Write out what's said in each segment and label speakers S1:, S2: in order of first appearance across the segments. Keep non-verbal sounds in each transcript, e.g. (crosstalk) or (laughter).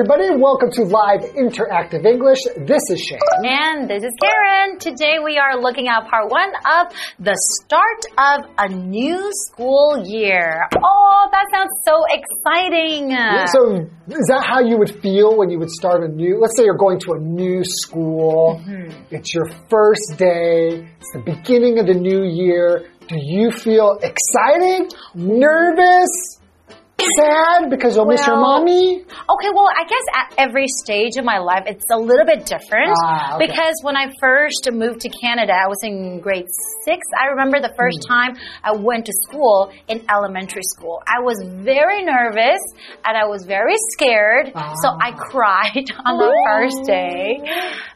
S1: everybody. Welcome to Live Interactive English. This is Shane.
S2: And this is Karen. Today we are looking at part one of the start of a new school year. Oh, that sounds so exciting.
S1: So, is that how you would feel when you would start a new? Let's say you're going to a new school.
S2: Mm-hmm.
S1: It's your first day. It's the beginning of the new year. Do you feel excited, nervous, sad because you'll miss your mommy?
S2: Okay, well, I guess at every stage of my life, it's a little bit different.
S1: Ah, okay.
S2: Because when I first moved to Canada, I was in grade six. I remember the first
S1: Hmm.
S2: time I went to school in elementary school. I was very nervous and I was very scared, so
S1: Ah.
S2: I cried (laughs) on the first day.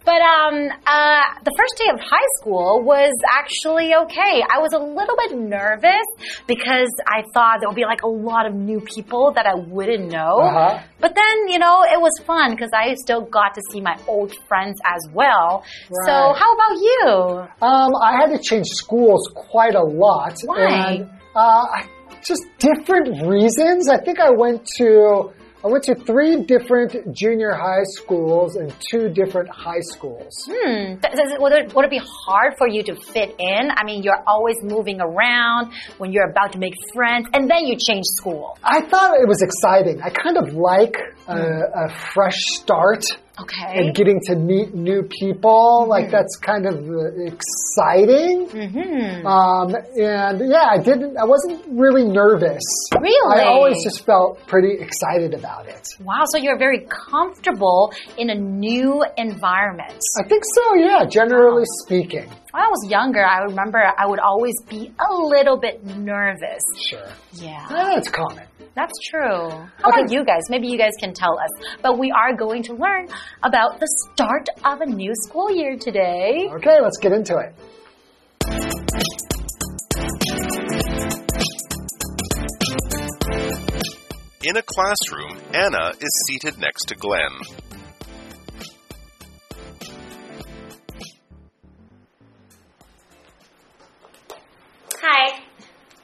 S2: But um, uh, the first day of high school was actually okay. I was a little bit nervous because I thought there would be like a lot of new people that I wouldn't know.
S1: Uh-huh.
S2: But then, you know, it was fun because I still got to see my old friends as well. So, how about you?
S1: Um, I had to change schools quite a lot.
S2: Why?
S1: And, uh, I- just different reasons. I think I went to I went to three different junior high schools and two different high schools.
S2: Hmm. Does it, would, it, would it be hard for you to fit in? I mean, you're always moving around when you're about to make friends, and then you change school.
S1: I thought it was exciting. I kind of like a, a fresh start
S2: Okay.
S1: and getting to meet new people. Like that's kind of uh, exciting.
S2: hmm
S1: Um, and yeah, I didn't. I wasn't really nervous.
S2: Really?
S1: I always just felt pretty excited about it.
S2: Wow, so you're very comfortable in a new environment.
S1: I think so. Yeah, generally speaking.
S2: When I was younger, I remember I would always be a little bit nervous.
S1: Sure.
S2: Yeah.
S1: That's common.
S2: That's true. How about you guys? Maybe you guys can tell us. But we are going to learn about the start of a new school year today.
S1: Okay, let's get into it.
S3: In a classroom, Anna is seated next to Glenn.
S4: Hi,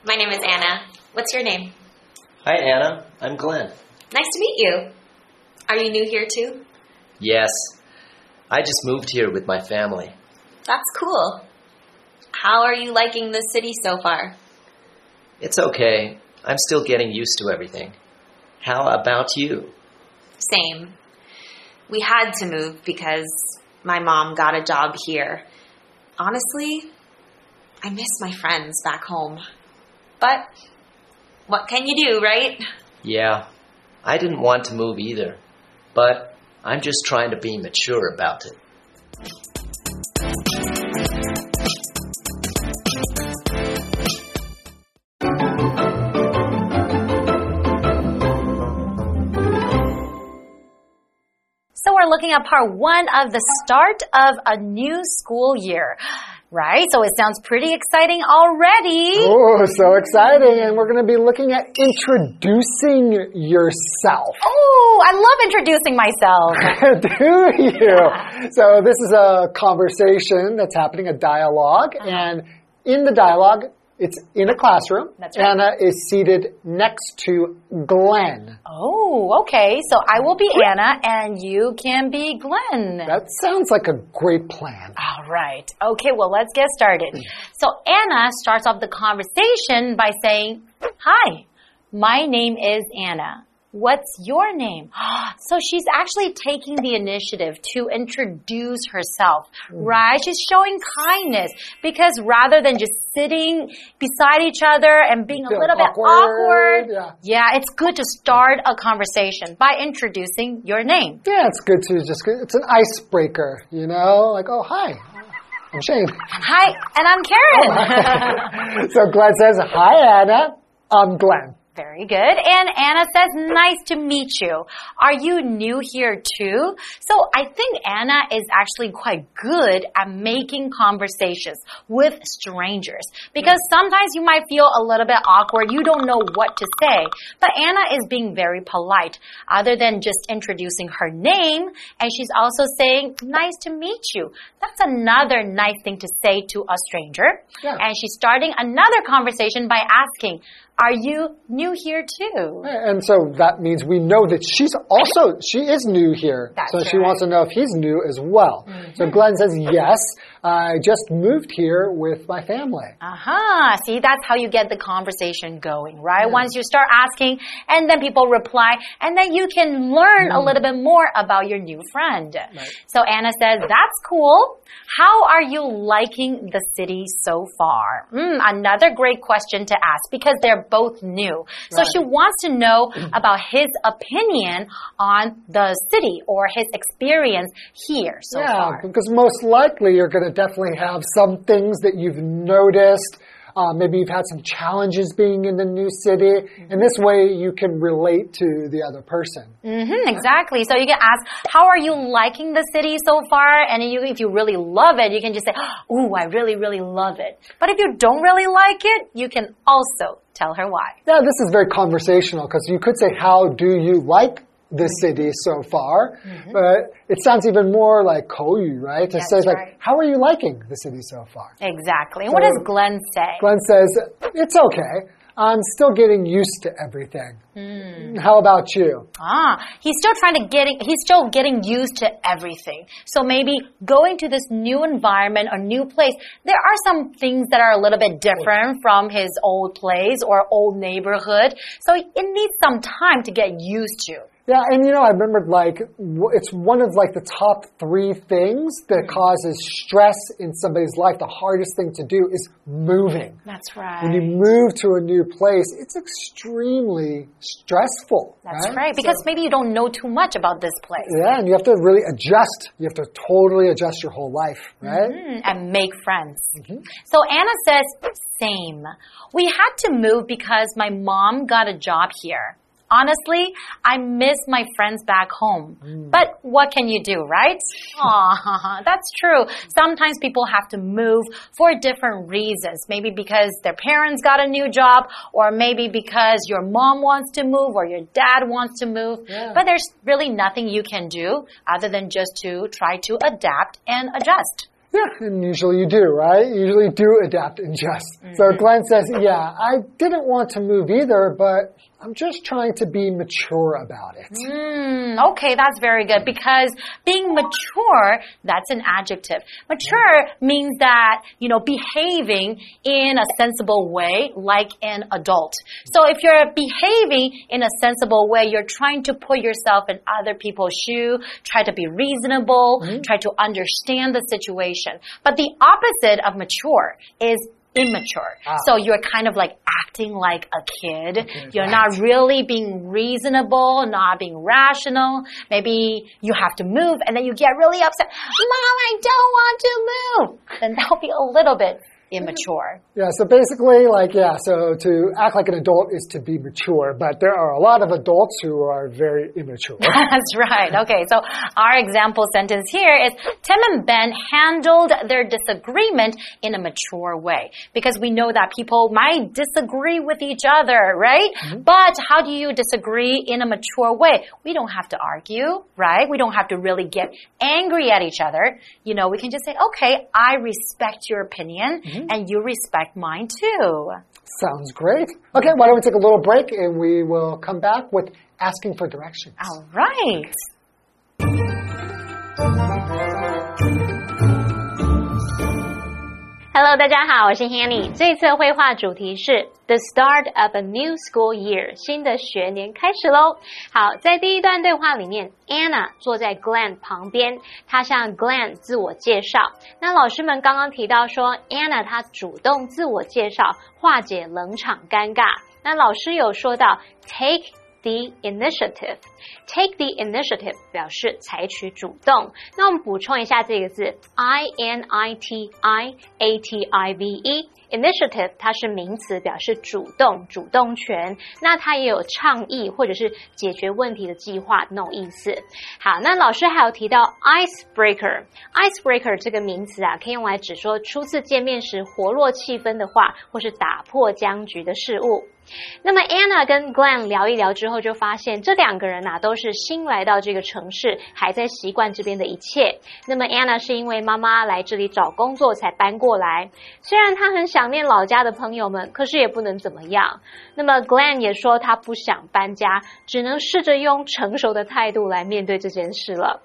S4: my name is Anna. What's your name?
S5: Hi, Anna. I'm Glenn.
S4: Nice to meet you. Are you new here too?
S5: Yes, I just moved here with my family.
S4: That's cool. How are you liking the city so far?
S5: It's okay. I'm still getting used to everything. How about you?
S4: Same. We had to move because my mom got a job here. Honestly, I miss my friends back home. But what can you do, right?
S5: Yeah, I didn't want to move either, but I'm just trying to be mature about it.
S2: So we're looking at part one of the start of a new school year. Right? So it sounds pretty exciting already.
S1: Oh, so exciting. And we're going to be looking at introducing yourself.
S2: Oh, I love introducing myself. (laughs)
S1: Do you? So this is a conversation that's happening, a dialogue, uh-huh. and in the dialogue, it's in a classroom.
S2: That's right.
S1: Anna is seated next to Glenn.
S2: Oh, okay. So I will be Anna and you can be Glenn.
S1: That sounds like a great plan.
S2: All right. Okay, well, let's get started. So Anna starts off the conversation by saying, Hi, my name is Anna. What's your name? (gasps) So she's actually taking the initiative to introduce herself, hmm. right? She's showing kindness because rather than just sitting beside each other and being a little bit
S1: awkward,
S2: awkward,
S1: yeah.
S2: it's good to start a conversation by introducing your name.
S1: Yeah, it's good to just, it's an icebreaker, you know? Like, oh, hi, I'm Shane.
S2: Hi, and I'm Karen. (laughs)
S1: so Glenn says, Hi, Anna. I'm Glenn.
S2: Very good. And Anna says, nice to meet you. Are you new here too? So I think Anna is actually quite good at making conversations with strangers because sometimes you might feel a little bit awkward. You don't know what to say. But Anna is being very polite other than just introducing her name. And she's also saying, nice to meet you. That's another nice thing to say to a stranger.
S1: Yeah.
S2: And she's starting another conversation by asking, are you new here too?
S1: And so that means we know that she's also, she is new here.
S2: That's
S1: so she wants to know if he's new as well. So Glenn says, yes, I just moved here with my family.
S2: Aha, see, that's how you get the conversation going, right? Once you start asking, and then people reply, and then you can learn a little bit more about your new friend. So Anna says, that's cool. How are you liking the city so far? Mm, another great question to ask because they're both new. So she wants to know (clears throat) about his opinion on the city or his experience here so
S1: yeah,
S2: far.
S1: because most likely you're going to definitely have some things that you've noticed. Uh, maybe you've had some challenges being in the new city. And this way you can relate to the other person.
S2: Mm-hmm, exactly. So you can ask, how are you liking the city so far? And you, if you really love it, you can just say, ooh, I really, really love it. But if you don't really like it, you can also tell her why.
S1: Yeah, this is very conversational because you could say, How do you like the city so far? But it sounds even more like 口语, right? To
S2: That's
S1: say, like,
S2: right.
S1: How are you liking the city so far?
S2: Exactly. And what does Glenn say?
S1: Glenn says, It's okay. I'm still getting used to everything. How about you?
S2: Ah, he's still trying to getting, he's still getting used to everything. So maybe going to this new environment or new place, there are some things that are a little bit different from his old place or old neighborhood. So it needs some time to get used to.
S1: Yeah, and you know, I remembered like it's one of like the top three things that causes stress in somebody's life. The hardest thing to do is moving.
S2: That's right.
S1: When you move to a new place, it's extremely stressful.
S2: That's right. Because maybe you don't know too much about this place.
S1: Yeah, and you have to really adjust. You have to totally adjust your whole life, right?
S2: Mm, and make friends. So Anna says, same. We had to move because my mom got a job here. Honestly, I miss my friends back home. Mm. But what can you do, right? Aw, (laughs) that's true. Sometimes people have to move for different reasons. Maybe because their parents got a new job, or maybe because your mom wants to move, or your dad wants to move.
S1: Yeah.
S2: But there's really nothing you can do other than just to try to adapt and adjust.
S1: Yeah, and usually you do, right? You usually do adapt and adjust. So mm-hmm. Glenn says, yeah, I didn't want to move either, but I'm just trying to be mature about it.
S2: Mm, okay, that's very good because being mature, that's an adjective. Mature means that, you know, behaving in a sensible way like an adult. So if you're behaving in a sensible way, you're trying to put yourself in other people's shoe, try to be reasonable, try to understand the situation. But the opposite of mature is immature. Ah. So you're kind of like acting like a kid. you're not really being reasonable, not being rational. Maybe you have to move and then you get really upset. Mom, I don't want to move. Then that'll be a little bit immature.
S1: Yeah, so basically, like, yeah, so to act like an adult is to be mature, but there are a lot of adults who are very immature. (laughs)
S2: That's right. Okay, so our example sentence here is Tim and Ben handled their disagreement in a mature way because we know that people might disagree with each other, right? Mm-hmm. But how do you disagree in a mature way? We don't have to argue, right? We don't have to really get angry at each other. You know, we can just say, okay, I respect your opinion mm-hmm. And you respect mine too.
S1: Sounds great. Okay, why don't we take a little break and we will come back with asking for directions.
S2: All right.
S6: Hello，大家好，我是 Hanny。这次绘画主题是 The Start of a New School Year，新的学年开始喽。好，在第一段对话里面，Anna 坐在 Glenn 旁边，她向 Glenn 自我介绍。那老师们刚刚提到说，Anna 她主动自我介绍，化解冷场尴尬。那老师有说到 take。the initiative. Take the initiative 表示采取主动。那我们补充一下这个字，I N I T I A T I V E Initiative 它是名词，表示主动、主动权。那它也有倡议或者是解决问题的计划那种意思。好，那老师还有提到 icebreaker。icebreaker 这个名词啊，可以用来指说初次见面时活络气氛的话，或是打破僵局的事物。那么 Anna 跟 Glenn 聊一聊之后，就发现这两个人呢啊、都是新来到这个城市，还在习惯这边的一切。那么 Anna 是因为妈妈来这里找工作才搬过来，虽然她很想念老家的朋友们，可是也不能怎么样。那么 Glenn 也说他不想搬家，只能试着用成熟的态度来面对这件事了。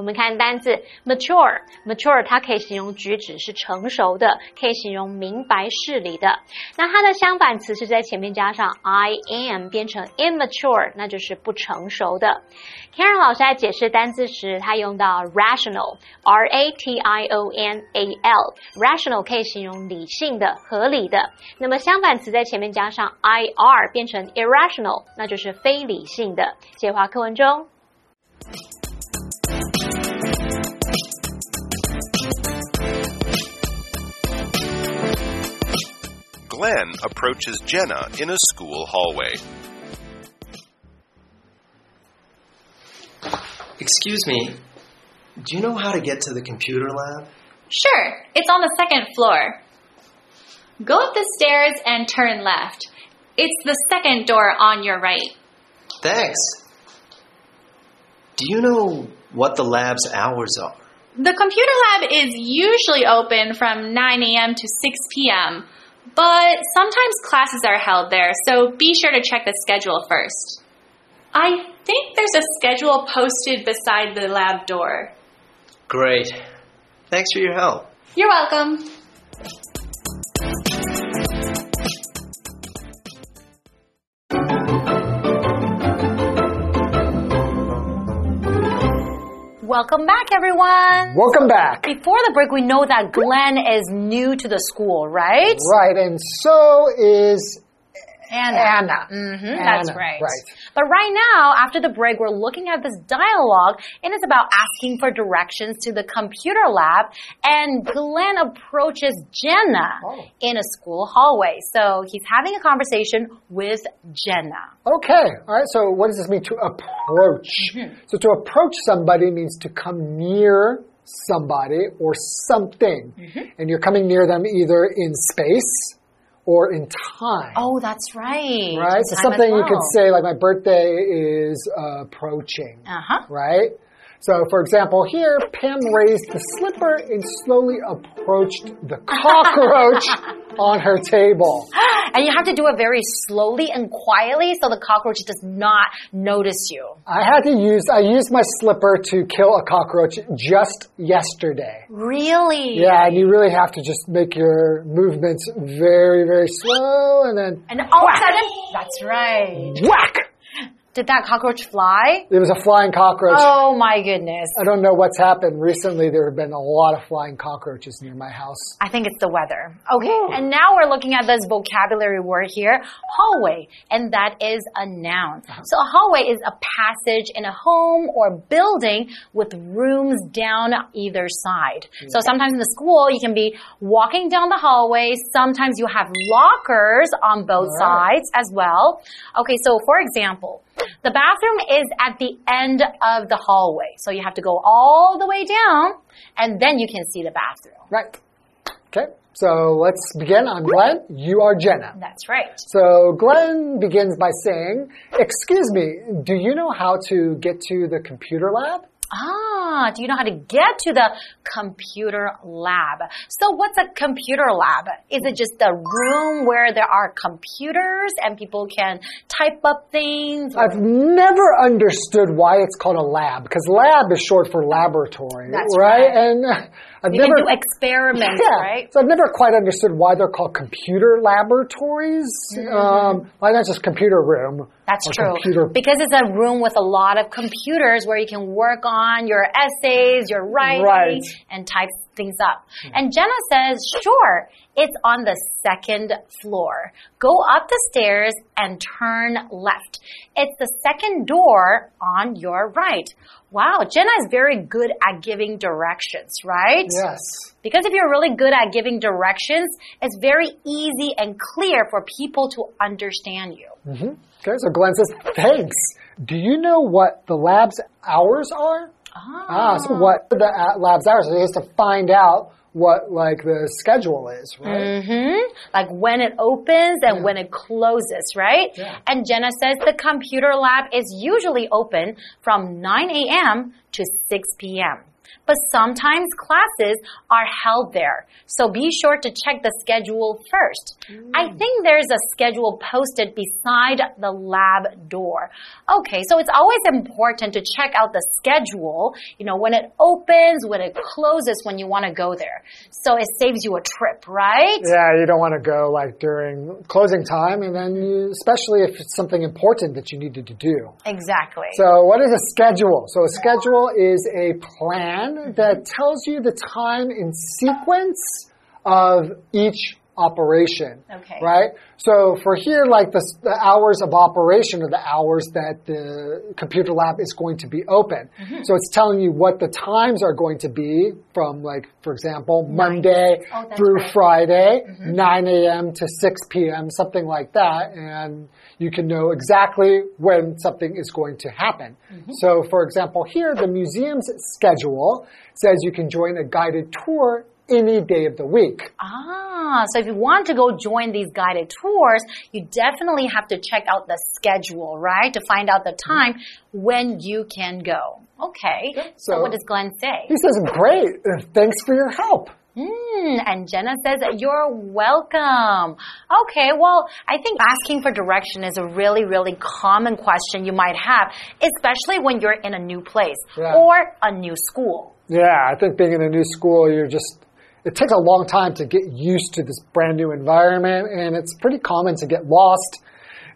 S6: 我们看单字 mature，mature 它可以形容举止是成熟的，可以形容明白事理的。那它的相反词是在前面加上 I am 变成 immature，那就是不成熟的。Karen 老师在解释单字时，他用到 rational，r a t i o n a l，rational 可以形容理性的、合理的。那么相反词在前面加上 i r 变成 irrational，那就是非理性的。写华课文中。
S3: Glenn approaches Jenna in a school hallway.
S5: Excuse me, do you know how to get to the computer lab?
S7: Sure, it's on the second floor. Go up the stairs and turn left. It's the second door on your right.
S5: Thanks. Do you know what the lab's hours are?
S7: The computer lab is usually open from 9 a.m. to 6 p.m., but sometimes classes are held there, so be sure to check the schedule first. I think there's a schedule posted beside the lab door.
S5: Great. Thanks for your help.
S7: You're welcome.
S2: Welcome back, everyone.
S1: Welcome back.
S2: Before the break, we know that Glenn is new to the school, right?
S1: Right, and so is
S2: Anna.
S1: Anna.
S2: hmm that's right.
S1: right.
S2: But right now, after the break, we're looking at this dialogue, and it's about asking for directions to the computer lab. And Glenn approaches Jenna
S1: Oh.
S2: in a school hallway. So he's having a conversation with Jenna.
S1: Okay, all right, so what does this mean to approach?
S2: Mm-hmm.
S1: So to approach somebody means to come near somebody or something.
S2: Mm-hmm.
S1: And you're coming near them either in space or in time.
S2: Oh, that's right.
S1: right? So something you could say, like, my birthday is uh, approaching.
S2: Uh huh.
S1: right? So, for example, here, Pam raised the slipper and slowly approached the (laughs) cockroach on her table. (gasps)
S2: And you have to do it very slowly and quietly so the cockroach does not notice you.
S1: I had to use, I used my slipper to kill a cockroach just yesterday.
S2: Really?
S1: Yeah, and you really have to just make your movements very, very slow and then
S2: And all of a sudden, that's right.
S1: whack!
S2: Did that cockroach fly?
S1: It was a flying cockroach.
S2: Oh my goodness.
S1: I don't know what's happened. Recently, there have been a lot of flying cockroaches near my house.
S2: I think it's the weather. Okay, and now we're looking at this vocabulary word here, hallway, and that is a noun. Uh-huh. So a hallway is a passage in a home or building with rooms down either side. So mm. sometimes in the school, you can be walking down the hallway. Sometimes you have lockers on both
S1: Right.
S2: sides as well. Okay, so for example, the bathroom is at the end of the hallway. So you have to go all the way down and then you can see the bathroom.
S1: Right. Okay, so let's begin. I'm Glenn. You are Jenna.
S2: That's right.
S1: So Glenn begins by saying, Excuse me, do you know how to get to the computer lab?
S2: Ah, do you know how to get to the computer lab? So what's a computer lab? Is it just a room where there are computers and people can type up things?
S1: I've never understood why it's called a lab, because lab is short for laboratory, right?
S2: right.
S1: And I've
S2: you
S1: never
S2: can do experiments,
S1: yeah,
S2: right?
S1: So I've never quite understood why they're called computer laboratories. Um, why not just computer room?
S2: Mm-hmm. That's true.
S1: Computer
S2: Because it's a room with a lot of computers where you can work on your essays, your writing,
S1: Right.
S2: and type things up. And Jenna says, sure, it's on the second floor. Go up the stairs and turn left. It's the second door on your right. Wow, Jenna is very good at giving directions, right?
S1: Yes.
S2: Because if you're really good at giving directions, it's very easy and clear for people to understand you.
S1: Mm-hmm. Okay, so Glenn says, thanks. Do you know what the lab's hours are? Ah, so what the lab's hours? So he has to find out what like the schedule is, right?
S2: Mm-hmm. Like when it opens and when it closes, right?
S1: Yeah.
S2: And Jenna says the computer lab is usually open from 9 a.m. to 6 p.m. But sometimes classes are held there. So be sure to check the schedule first. Mm. I think there's a schedule posted beside the lab door. Okay, so it's always important to check out the schedule, you know, when it opens, when it closes, when you want to go there. So it saves you a trip, right?
S1: Yeah, you don't want to go like during closing time, and then you, especially if it's something important that you needed to do.
S2: Exactly.
S1: So, what is a schedule? So, a schedule is a plan that tells you the time in sequence of each operation.
S2: Okay.
S1: Right? So, for here, like the, the hours of operation are the hours that the computer lab is going to be open.
S2: Mm-hmm.
S1: So, it's telling you what the times are going to be from, like, for example, Monday
S2: Oh,
S1: through
S2: great.
S1: Friday,
S2: Mm-hmm.
S1: 9 a.m. to 6 p.m., something like that. And you can know exactly when something is going to happen.
S2: Mm-hmm.
S1: So, for example, here, the museum's schedule says you can join a guided tour any day of the week.
S2: Ah, so if you want to go join these guided tours, you definitely have to check out the schedule, right? To find out the time when you can go. Okay. So,
S1: so-
S2: what does Glenn say?
S1: He says, Great, uh, thanks for your help.
S2: Hmm, and Jenna says, You're welcome. Okay, well, I think asking for direction is a really, really common question you might have, especially when you're in a new place
S1: Yeah.
S2: or a new school.
S1: Yeah, I think being in a new school, you're just, it takes a long time to get used to this brand new environment, and it's pretty common to get lost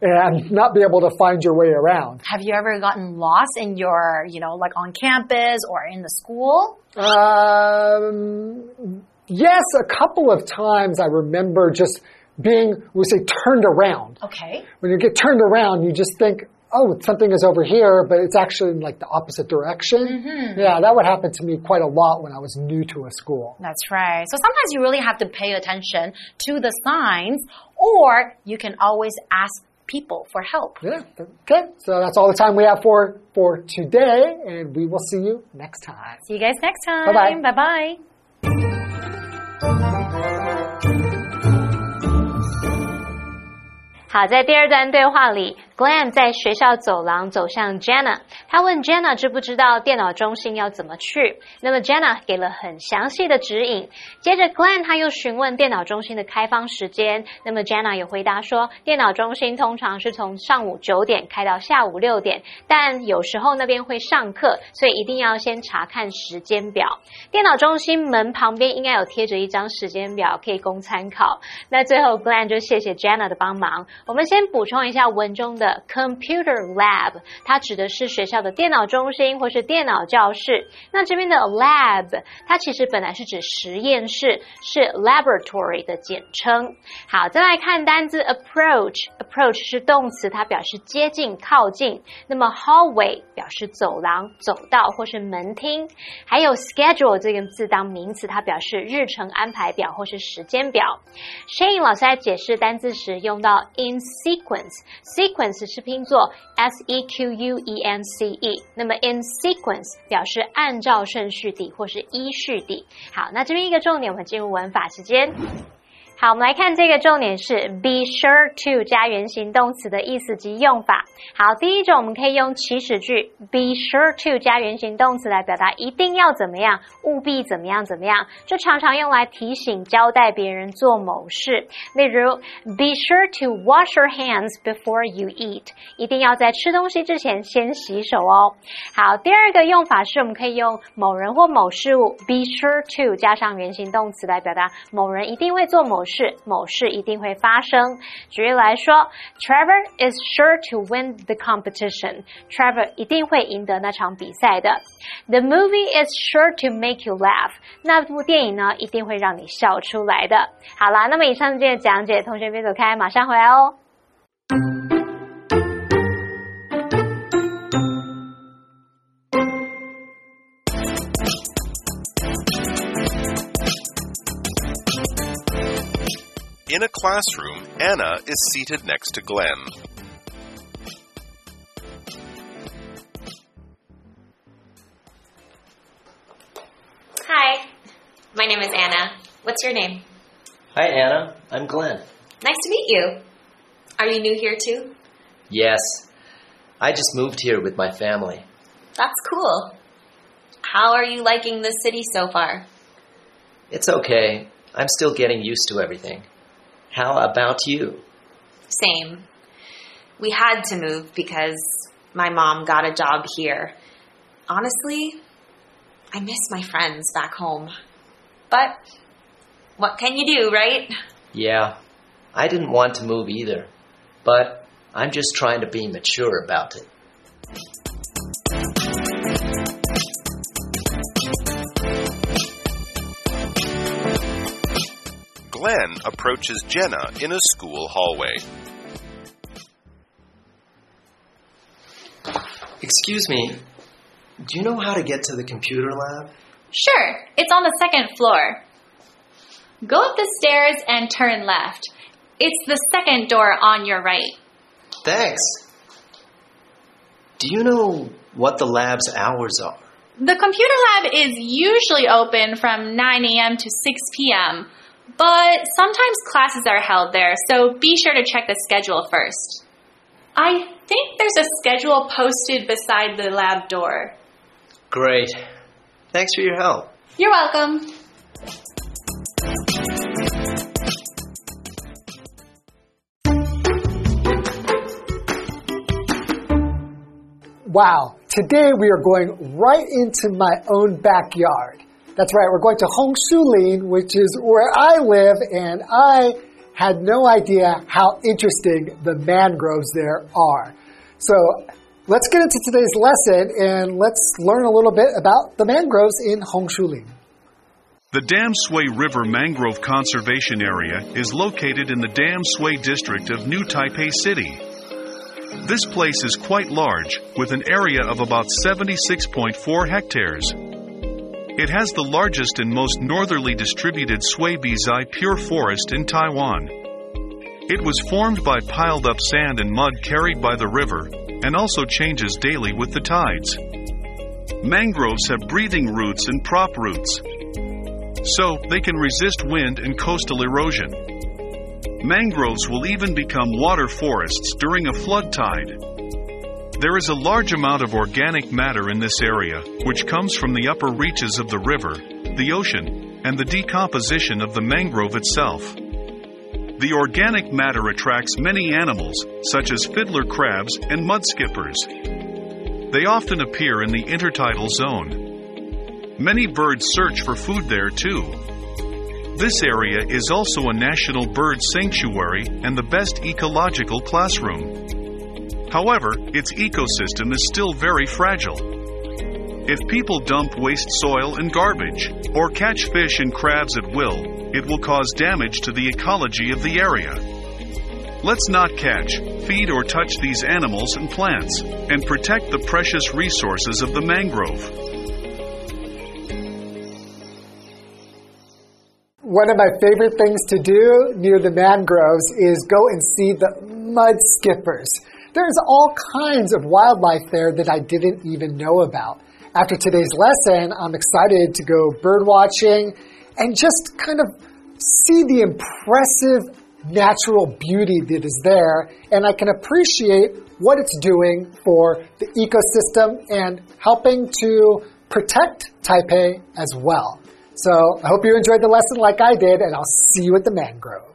S1: and (laughs) not be able to find your way around.
S2: Have you ever gotten lost in your, you know, like on campus or in the school?
S1: Um, yes, a couple of times I remember just being, we say, turned around.
S2: Okay.
S1: When you get turned around, you just think, oh, something is over here, but it's actually in like the opposite direction. Yeah, that would happen to me quite a lot when I was new to a school.
S2: That's right. So sometimes you really have to pay attention to the signs, or you can always ask people for help.
S1: Yeah. Okay. So that's all the time we have for for today, and we will see you next time.
S2: See you guys next time.
S1: Bye-bye.
S2: Bye bye.
S6: 好，在第二段对话里 Glen 在学校走廊走向 Jenna，他问 Jenna 知不知道电脑中心要怎么去。那么 Jenna 给了很详细的指引。接着 Glenn 他又询问电脑中心的开放时间，那么 Jenna 也回答说，电脑中心通常是从上午九点开到下午六点，但有时候那边会上课，所以一定要先查看时间表。电脑中心门旁边应该有贴着一张时间表，可以供参考。那最后 Glenn 就谢谢 Jenna 的帮忙。我们先补充一下文中的的 computer lab，它指的是学校的电脑中心或是电脑教室。那这边的 lab，它其实本来是指实验室，是 laboratory 的简称。好，再来看单字 approach，approach 是动词，它表示接近、靠近。那么 hallway 表示走廊、走道或是门厅。还有 schedule 这个字当名词，它表示日程安排表或是时间表。Shane 老师在解释单字时用到 in sequence，sequence 只是拼作 s e q u e n c e，那么 in sequence 表示按照顺序的或是依序的。好，那这边一个重点，我们进入文法时间。好，我们来看这个重点是 be sure to 加原形动词的意思及用法。好，第一种我们可以用祈使句 be sure to 加原形动词来表达一定要怎么样，务必怎么样怎么样，就常常用来提醒、交代别人做某事。例如 be sure to wash your hands before you eat，一定要在吃东西之前先洗手哦。好，第二个用法是我们可以用某人或某事物 be sure to 加上原形动词来表达某人一定会做某事。是某事一定会发生。举例来说，Trevor is sure to win the competition. Trevor 一定会赢得那场比赛的。The movie is sure to make you laugh. 那部电影呢，一定会让你笑出来的。好啦，那么以上这些讲解，同学别走开，马上回来哦。
S3: In a classroom, Anna is seated next to Glenn.
S4: Hi, my name is Anna. What's your name?
S5: Hi, Anna. I'm Glenn.
S4: Nice to meet you. Are you new here too?
S5: Yes. I just moved here with my family.
S4: That's cool. How are you liking the city so far?
S5: It's okay. I'm still getting used to everything. How about you?
S4: Same. We had to move because my mom got a job here. Honestly, I miss my friends back home. But what can you do, right?
S5: Yeah. I didn't want to move either. But I'm just trying to be mature about it.
S3: Glenn approaches Jenna in a school hallway.
S5: Excuse me. Do you know how to get to the computer lab?
S7: Sure, it's on the second floor. Go up the stairs and turn left. It's the second door on your right.
S5: Thanks. Do you know what the lab's hours are?
S7: The computer lab is usually open from 9 a.m. to 6 p.m., but sometimes classes are held there, so be sure to check the schedule first. I think there's a schedule posted beside the lab door.
S5: Great. Thanks for your help.
S7: You're welcome.
S1: Wow, today we are going right into my own backyard. That's right, we're going to Hongshulin, which is where I live, and I had no idea how interesting the mangroves there are. So let's get into today's lesson and let's learn a little bit about the mangroves in Hongshulin.
S8: The Tamsui River Mangrove Conservation Area is located in the Tamsui district of New Taipei City. This place is quite large, with an area of about 76.4 hectares. It has the largest and most northerly distributed Sui Bizai pure forest in Taiwan. It was formed by piled up sand and mud carried by the river, and also changes daily with the tides. Mangroves have breathing roots and prop roots, so they can resist wind and coastal erosion. Mangroves will even become water forests during a flood tide. There is a large amount of organic matter in this area, which comes from the upper reaches of the river, the ocean, and the decomposition of the mangrove itself. The organic matter attracts many animals, such as fiddler crabs and mudskippers. They often appear in the intertidal zone. Many birds search for food there too. This area is also a national bird sanctuary and the best ecological classroom. However, its ecosystem is still very fragile. If people dump waste soil and garbage, or catch fish and crabs at will, it will cause damage to the ecology of the area. Let's not catch, feed, or touch these animals and plants, and protect the precious resources of the mangrove.
S1: One of my favorite things to do near the mangroves is go and see the mud skippers. There's all kinds of wildlife there that I didn't even know about. After today's lesson, I'm excited to go bird watching and just kind of see the impressive natural beauty that is there, and I can appreciate what it's doing for the ecosystem and helping to protect Taipei as well. So I hope you enjoyed the lesson like I did, and I'll see you at the mangrove.